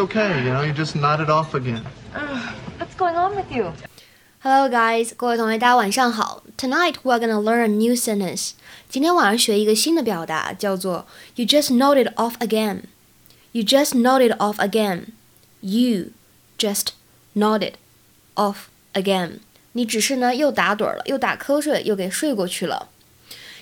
okay. You know, you just nod it off again. What's going on with you? Hello guys，各位同学，大家晚上好。Tonight we're gonna learn a new sentence。今天晚上学一个新的表达，叫做 You just nodded off again. You just nodded off again. You just nodded off again. 你只是呢又打盹了，又打瞌睡，又给睡过去了。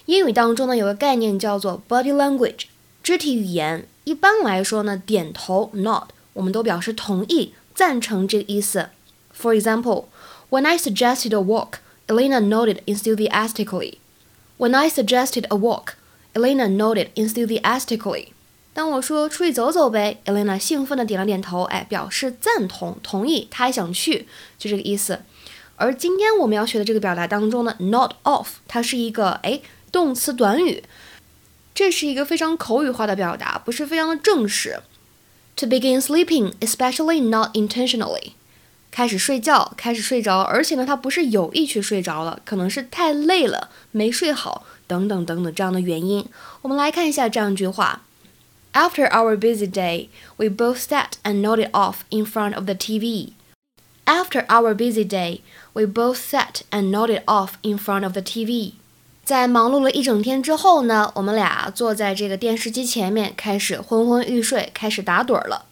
英语当中呢有个概念叫做 body language，肢体语言。一般来说呢，点头 nod， 我们都表示同意、赞成这个意思。For example, when I suggested a walk, Elena nodded enthusiastically. When I suggested a walk, Elena nodded enthusiastically. 当我说出去走走呗，Elena 兴奋地点了点头，哎，表示赞同、同意，她也想去，就这个意思。而今天我们要学的这个表达当中呢，nod off，它是一个哎动词短语，这是一个非常口语化的表达，不是非常的正式。To begin sleeping, especially not intentionally，开始睡觉，开始睡着，而且呢，它不是有意去睡着了，可能是太累了，没睡好，等等等等这样的原因。我们来看一下这样一句话：After our busy day, we both sat and nodded off in front of the TV. After our busy day, we both sat and nodded off in front of the TV. 在忙碌了一整天之后呢，我们俩坐在这个电视机前面，开始昏昏欲睡，开始打盹了。